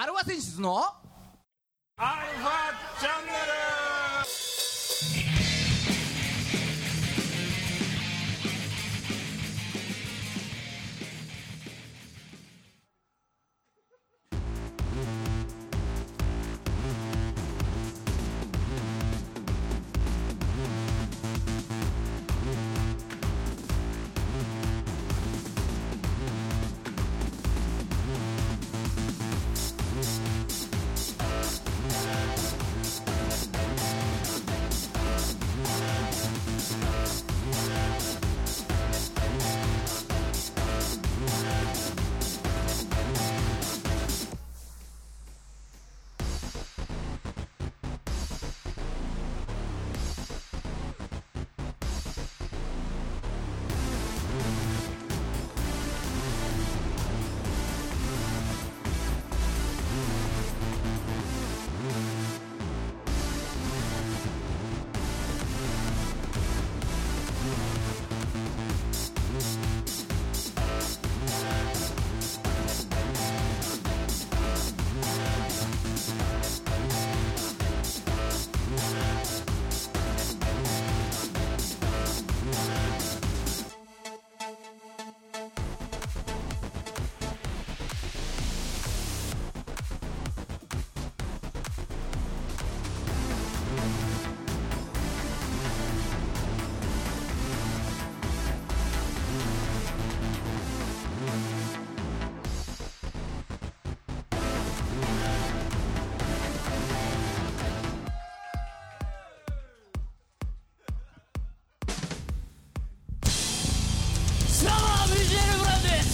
アルファ選出のアルファチャンネル。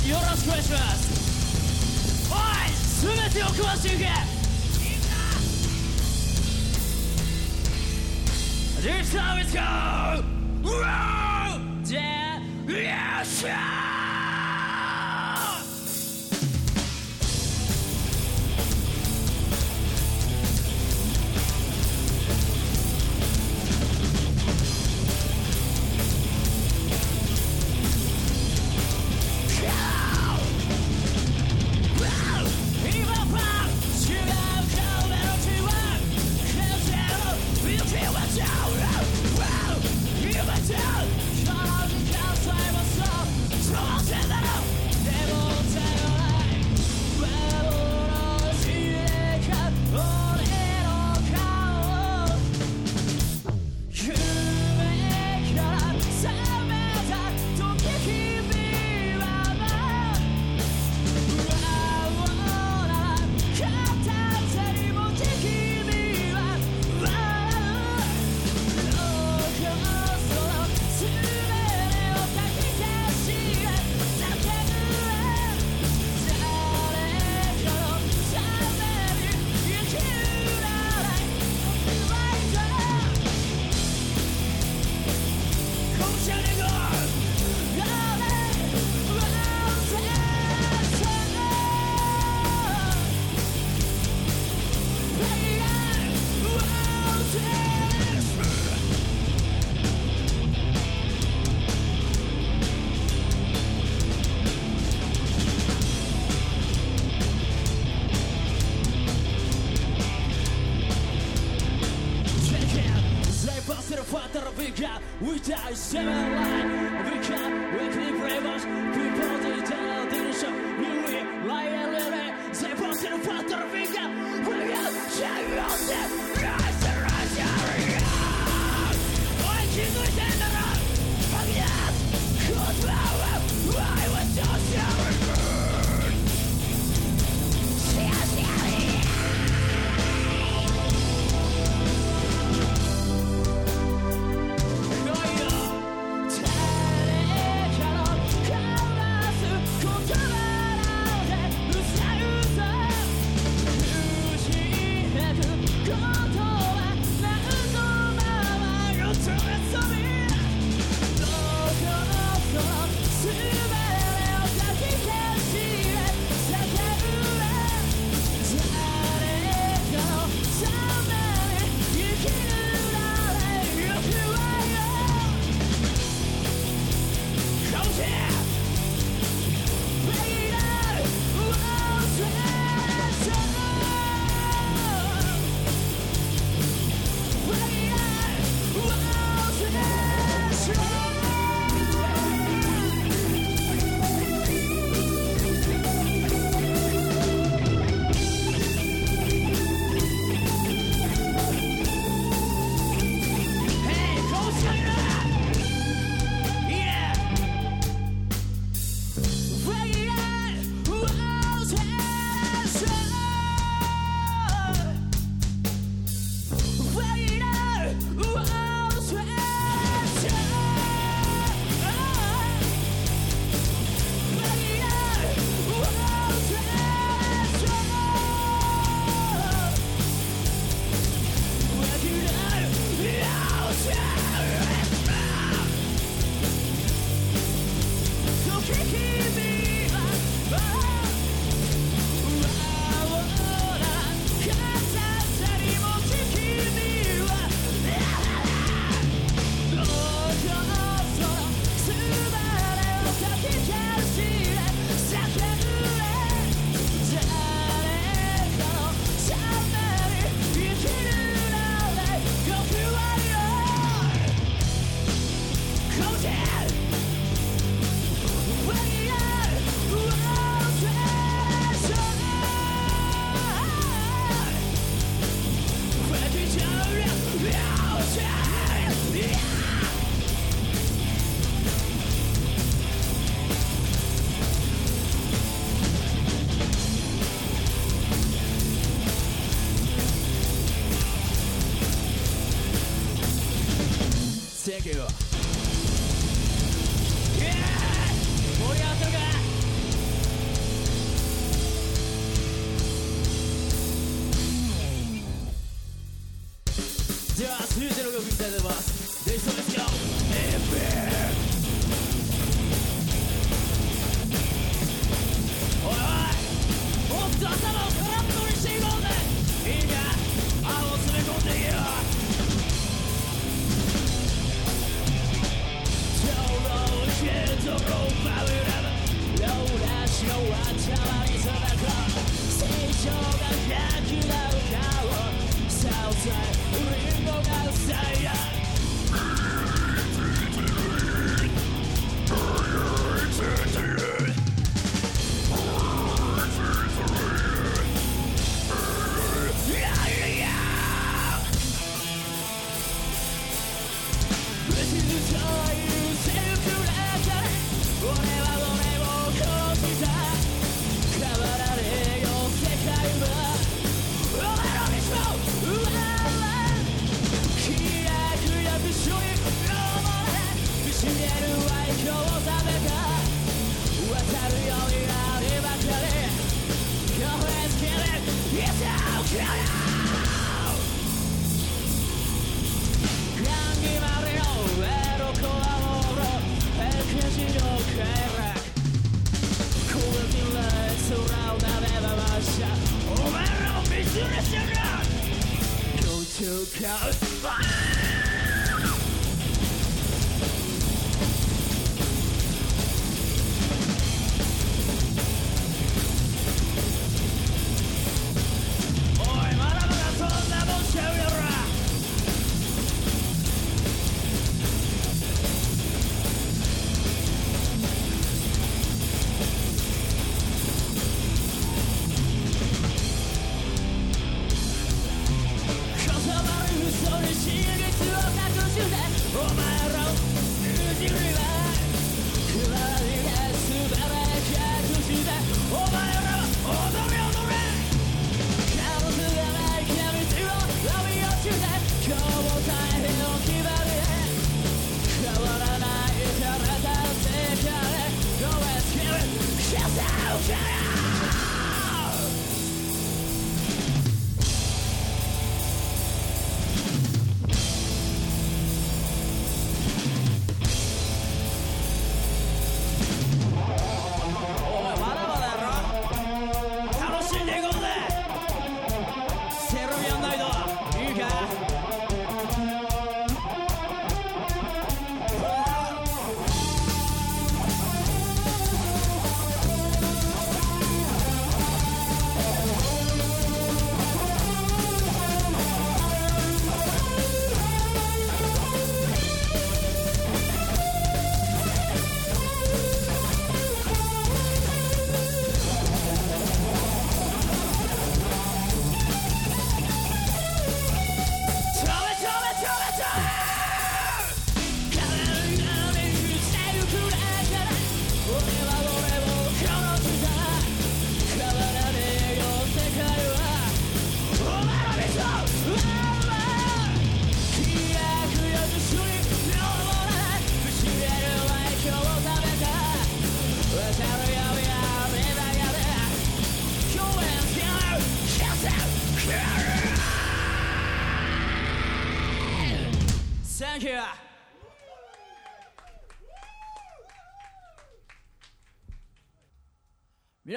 よろしくお願いします。おい全てを食わしていけジェイサービスゴーうわーじゃあよっしゃ今 Века, уйдай с земли Века, векни превоз Пипоты дел дыша Милые мои лиры Запустим фактор века Привет, живете Раз, раз, раз Ой, кинуть это раз Магнит Куда вы? I was so sorry here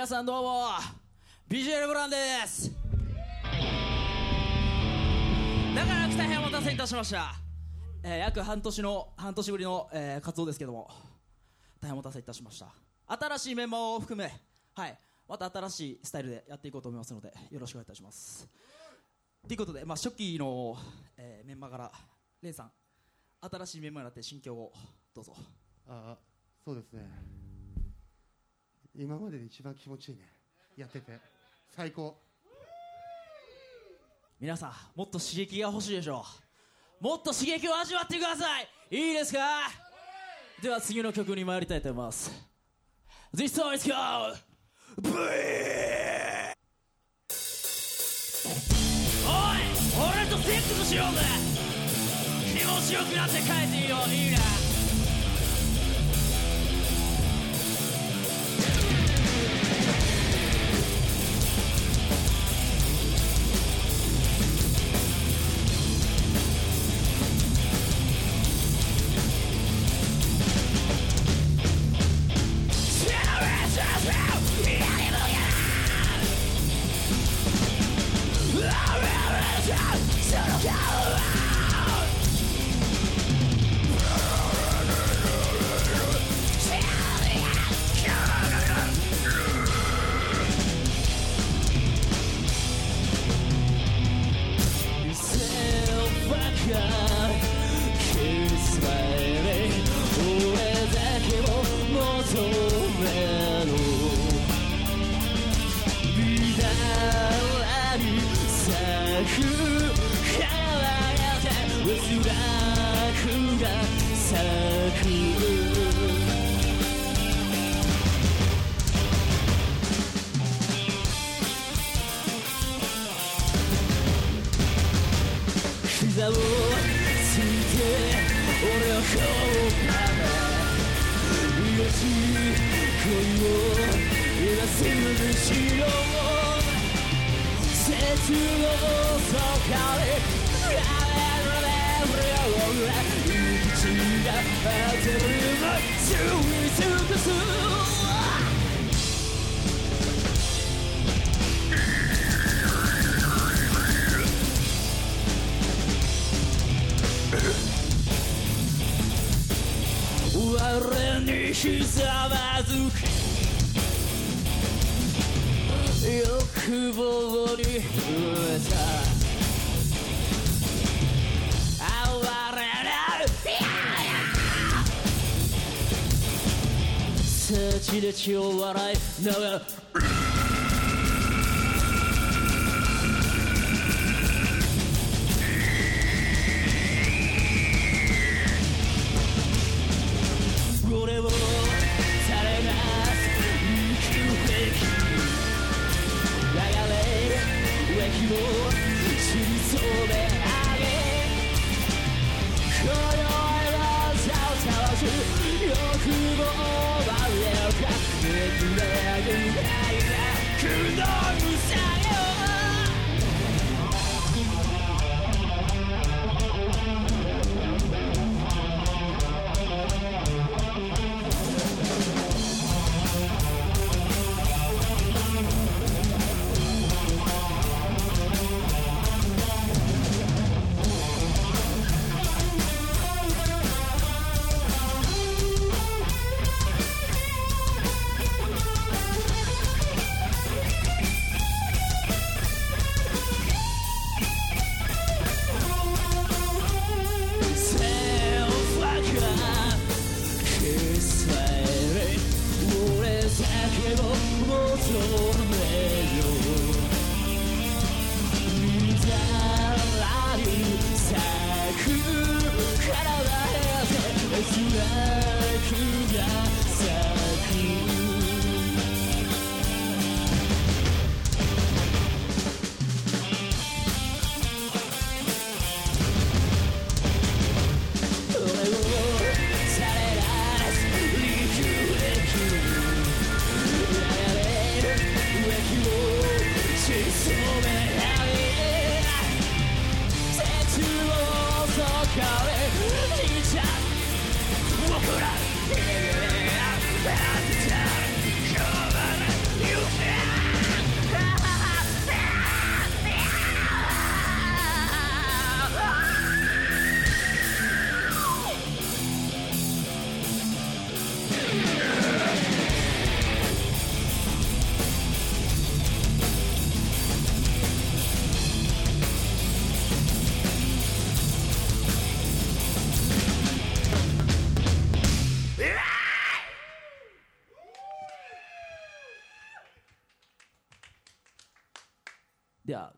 さんどうも。ビジュアルブランです。だから大変お待たせいたしました、えー約半年の半年ぶりの、えー活動ですけども。大変お待たせいたしました。新しいメンバーを含めはい。また新しいスタイルでやっていこうと思いますのでよろしくお願いいたします。ということで、まあ、初期の、えーメンバーからレンさん新しいメンバーになって心境をどうぞ。ああそうですね。今までで一番気持ちいいね。やってて。最高。皆さんもっと刺激が欲しいでしょう。もっと刺激を味わってください。いいですか？では次の曲に参りたいと思います。This song is called B おい俺とセックスしようぜ。君も白くなって帰っていいよ。うにな俺をこうかなよし恋を今すぐしよう切をそかれ口が当てる吸い。尽くす我にひざまずき欲望に触れた哀れな幸で血を笑いながら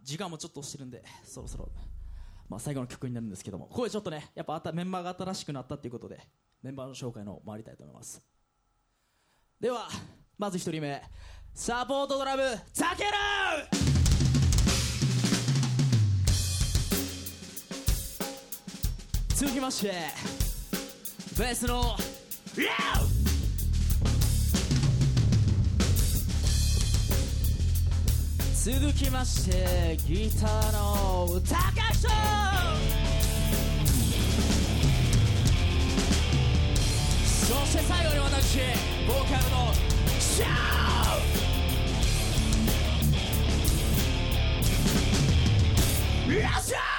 時間もちょっと押してるんでそろそろ、まあ、最後の曲になるんですけどもここでちょっとねやっぱあたメンバーが新しくなったっていうことでメンバーの紹介の回りたいと思います。ではまず1人目サポートドラムザケル続きましてベースの続きましてギターの高人そして最後に私ボーカルのシャーよっしゃー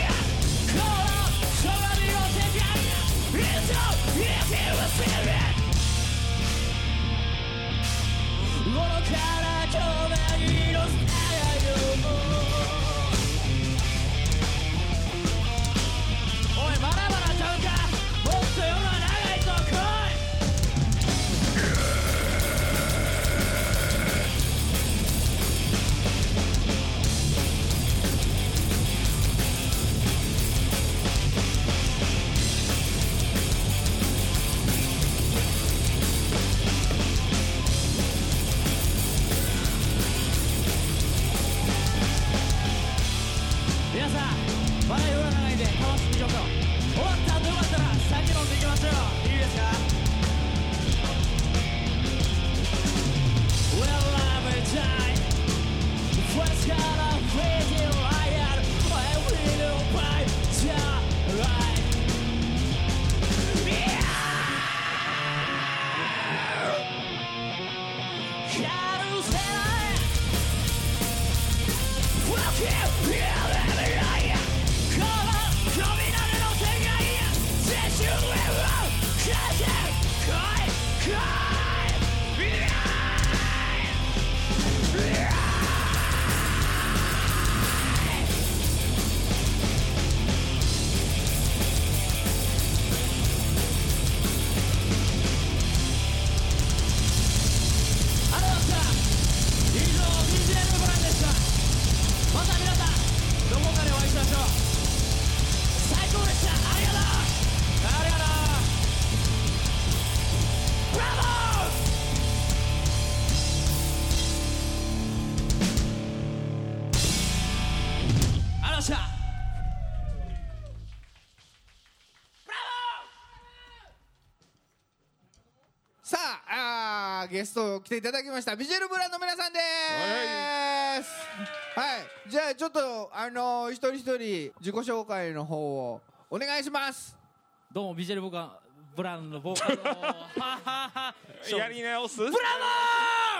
愚かな共鳴のさよゲスト来ていただきました。ビジュアルブランの皆さんです。はい。じゃあちょっとあのー一人一人自己紹介の方をお願いします。どうもビジュアルボカブランのボーカルのははは やり直す？ブラボ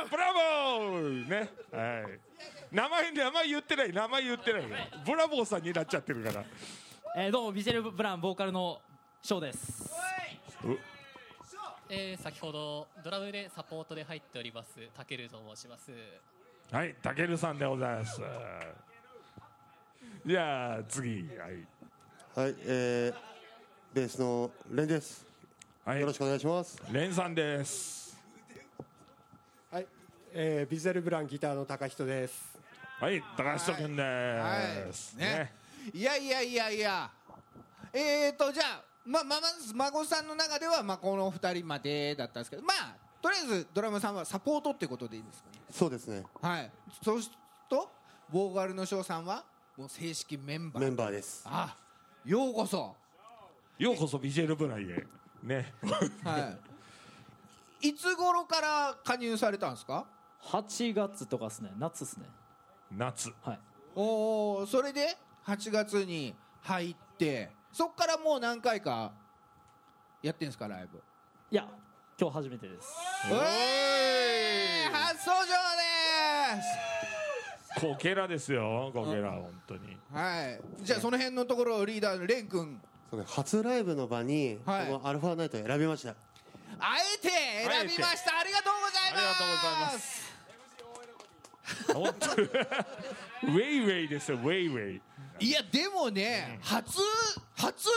ー！ブラボー！ね。はい。名前名前言ってない。名前言ってないブラボーさんになっちゃってるから。えーどうもビジュアルブランボーカルのショーですえー先ほどドラムでサポートで入っておりますたけると申します。はいたけるさんでございます。じゃあ次はい。はい、えー、ベースのレンです。はい。よろしくお願いします。レンさんです。はい、えー、ビジュアルブランギターの高人です。はい高橋くんです。はい。ね。いやいやいやいや。えーとじゃあまままず孫さんの中ではまあこの二人までだったんですけどまあとりあえずドラムさんはサポートってことでいいですかね？そうですね。はい。そうするとボーカルの翔さんはもう正式メンバー。メンバーです。あようこそ。ようこそビジュアルブランへ。ね。はい。いつ頃から加入されたんですか？8月とかですね。夏ですね。夏。はい。おおそれで8月に入ってそっからもう何回かやってんですかライブ？いや今日初めてです。うえー初登場です！こけらですよ。こけら本当に。はい。じゃあその辺のところをリーダーのレン君。初ライブの場に、はい。このアルファナイトを選びました。あえて選びました。ありがとうございます。ありがとうございます。ウェイウェイですよウェイウェイ。いやでもね初初ラ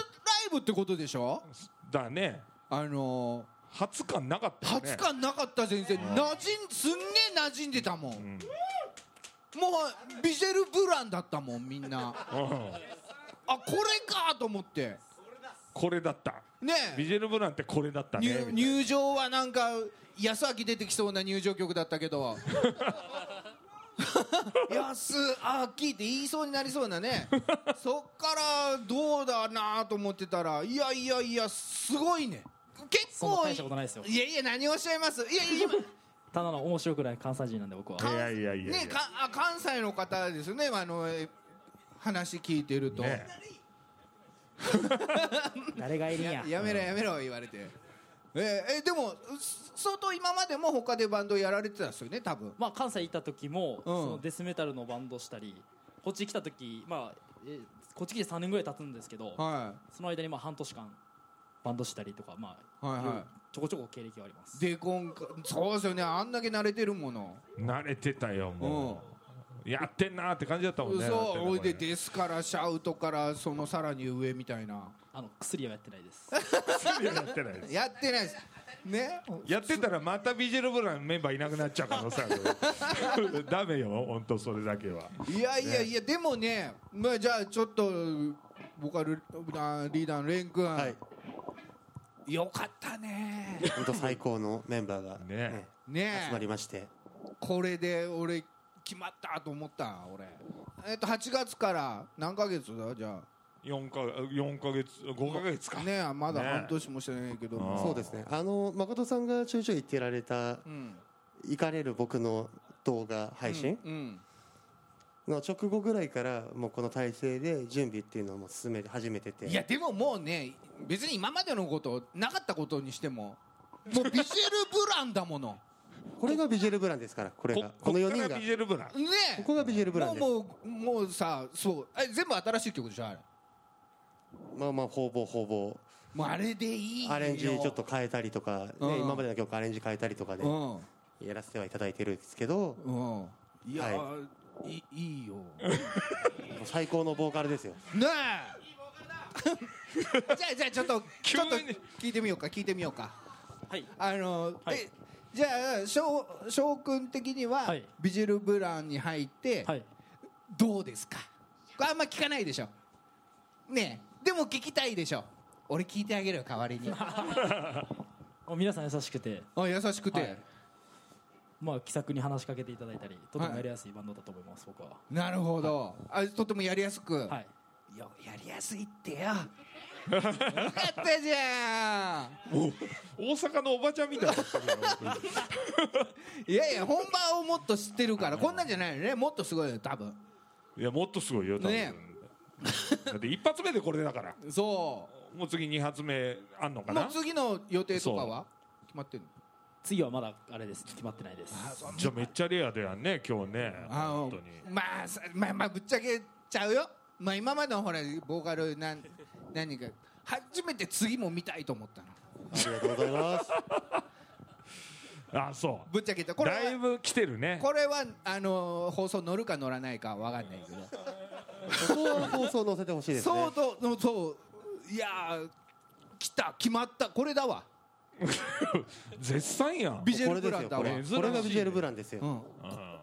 イブってことでしょ？だね。あの初感なかったよね。初感なかった全然馴染んすんげえ馴染んでたもん、もうビジェル・ブランだったもんみんな。うん。あこれかと思って。これだった。ねビジェルブランってこれだったね入入場はなんか安明出てきそうな入場曲だったけど 安明って言いそうになりそうなね。そっからどうだなと思ってたらいやいやいやすごいね。結構そんな大したことないですよ。いやいや何をおっしゃいます？いやいやただの面白くない関西人なんで僕は。いやいやいやねかあ関西の方ですね。あのえ話聞いてると、ね。誰がいるんや。ややめろやめろ言われてえーえでも相当今までも他でバンドやられてたんですよね多分。まあ関西行った時も、うん。そのデスメタルのバンドしたりこっち来た時まあえこっち来て3年ぐらい経つんですけど、はその間にまあ半年間バンドしたりとかまあ、はいはい。ちょこちょこ経歴はあります。いで今回そうですよねあんだけ慣れてるもの。慣れてたよもうやってんなーって感じだったもんね。そうおいででですからシャウトからそのさらに上みたいな。あの薬はやってないです。やってないです。やってないです。ね。やってたらまたビジェルブランメンバーいなくなっちゃう可能性ある ダメよ本当それだけは。いやいやいやでもねまあじゃあちょっとボーカルあリーダーのレン君、はい。よかったね。本当最高のメンバーが、ねね。集まりまして。これで俺決まったと思った俺。えっと8月から何ヶ月だ？じゃ4か四ヶ月5ヶ月か。あねまだね半年もしてないけど、あーそうですね。あの誠さんがちょいちょい言ってられたうん。行かれる僕の動画配信うんの直後ぐらいからもうこの体制で準備っていうのをもう進め始めてて。いやでももうね別に今までのことなかったことにしてももうビジュエル・ブランだものこれがビジュエルブランですからこれこがここの4人が。ビジェルブランねここがビジュエルブランです。もうもうもうさそう。え全部新しい曲でしょあれ。まあまあほぼほぼもうあれでいいよ。アレンジちょっと変えたりとか、ねうん。今までの曲アレンジ変えたりとかでうん。やらせてはいただいてるんですけど。うん。いや、、はい。いいよ。も う最高のボーカルですよ。ねえ。じゃあじゃあちょっとちょっと聞いてみようか聞いてみようか。はい。あの、はい。えじゃあ翔翔くん的には、はい。ビジュエルブランに入って、はい。どうですか？あんま聞かないでしょ。ねえ。でも聞きたいでしょ。俺聞いてあげるよ代わりに。皆さん優しくて。あ優しくて、はい。まあ気さくに話しかけていただいたりとてもやりやすいバンドだと思います僕は。なるほど、あとてもやりやすく、はい。よやりやすいってよよかったじゃん。大阪のおばちゃんみたいだったけどいやいや本場をもっと知ってるからこんなんじゃないよね。もっとすごいよ多分。いやもっとすごいよ多分、ね。だって一発目でこれだから。そもう次二発目あんのかうもうな次の予定とかは？決まってるの？次はまだあれです。決まってな。いですじゃあめっちゃレアだよね今日ね。あ本当に。まあさまあまあぶっちゃけちゃうよ。まあ今までのほらボーカルなん何か初めて次も見たいと思ったの。ありがとうございます。あそぶっちゃけたうこれはだいぶ来てるね。これはあの放送乗るか乗らないかわかんないけど。ここは放送載せてほしいですね。そうとのそういやー来た決まったこれだわ。絶賛やん。ビジュエこれですよこルブランだわれこれがビジュエルブランですよ、うん。うん。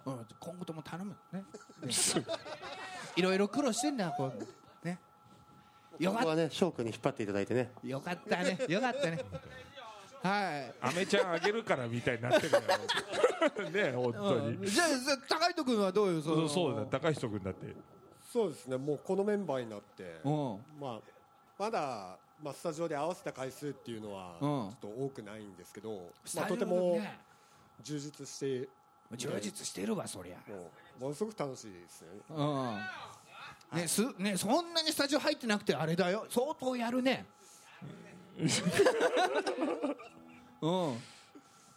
うん、今後とも頼む。ね。いろいろ苦労してんだこうねよかっはね翔くんに引っ張っていただいてね。よかったね。よかったね。はい。アメちゃんあげるからみたいになってるよ ね本当に、うん。じゃあじゃあ高井戸君はどうよそうそうだ高人君だって。そうですねもうこのメンバーになって、うん。まあ、まだ、まあ、スタジオで合わせた回数っていうのはちうん。ょっと多くないんですけど、まあ、とてもね充実して充実してるわそりゃ。もうものすごく楽しいですよね。うんねすねそんなにスタジオ入ってなくてあれだよ。相当やるね。うん。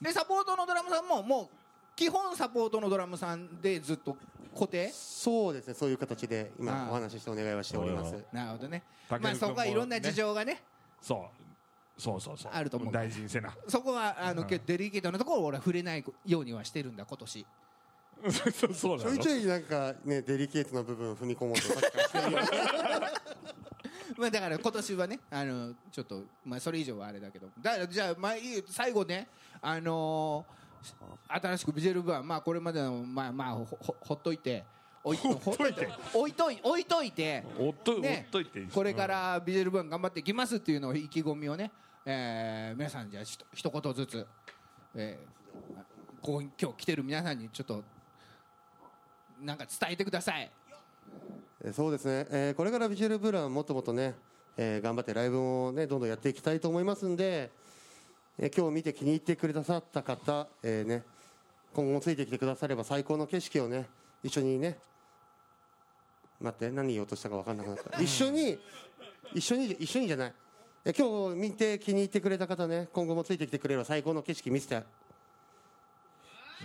でサポートのドラムさんももう基本サポートのドラムさんでずっと固定？そうですね。そういう形であ今あお話ししてお願いはしております。なるほどね。まあそこはいろんな事情がね。そう。そうそうそう。あると思う。大事にせな。そこはあの、うん。デリケートなところを俺は触れないようにはしてるんだ今年そうそうちょいちょいなんかねデリケートな部分を踏み込もうとさっきからしてるよまあだから今年はねあのちょっとまあそれ以上はあれだけど。だからじゃあまあいい最後ねあのー新しくビジュアル部はまあこれまでのまあまあほほほっといて置い ほっといて？置いとい置いといておっとい、ねおっといていいこれからビジュアル部頑張っていきますっていうのを意気込みをね、えー皆さんじゃあひと一言ずつ、えーここに今日来てる皆さんにちょっとなんか伝えてください。えそうですね、えーこれからビジュアルブランもっともっとね、えー頑張ってライブをねどんどんやっていきたいと思いますんで、えー今日見て気に入ってくださった方、えーね今後もついてきてくだされば最高の景色をね一緒にね待って何言おうとしたか分かんなくなった。一緒に一緒に一緒にじゃない。えー今日見て気に入ってくれた方ね今後もついてきてくれれば最高の景色見せて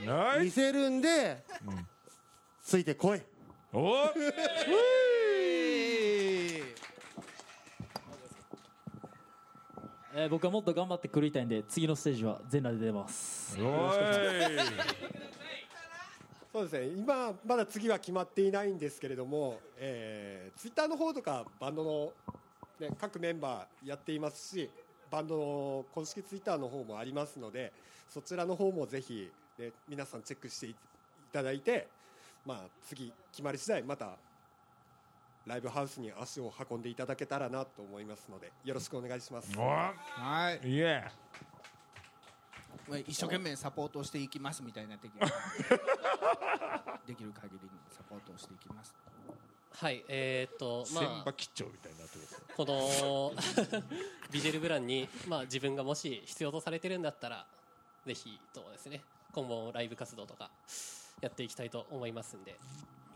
はい見せるんで、ついてこい。おっえー僕はもっと頑張って狂いたいんで次のステージは全裸で出ます。おい。そうですね。今まだ次は決まっていないんですけれども、えー、ツイッターの方とかバンドの、ね、各メンバーやっていますしバンドの公式ツイッターの方もありますのでそちらの方もぜひ、ね、皆さんチェックしていただいて、まあ、次決まり次第またライブハウスに足を運んでいただけたらなと思いますのでよろしくお願いします。おはい。いえ。まあ一生懸命サポートしていきますみたいな的な。できる限りにサポートをしていきます。はいえーっと千まあこのビジュアルブランに、まあ、自分がもし必要とされてるんだったらぜひともですね今後もライブ活動とかやっていきたいと思いますんで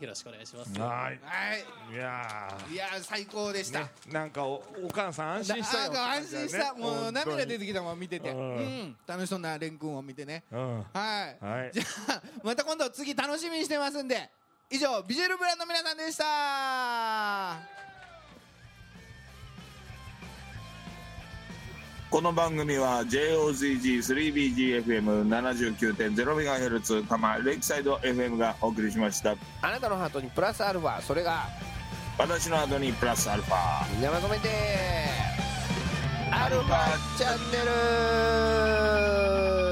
よろしくお願いします。はい。はい。いやいやー最高でした、ーねなんかおお母さん安心したよ。なんか安心した、もう涙出てきたもん見てて、ううん。ん、楽しそうな蓮くんを見てね、うん。はい、はい。じゃあ また今度次楽しみにしてますんで、以上ビジュアルブランの皆さんでした。この番組は JOZG3BGFM79.0MHz 多摩レイクサイド FM がお送りしました。あなたのハートにプラスアルファそれが私の後にプラスアルファ。みんなまとめてアルファチャンネル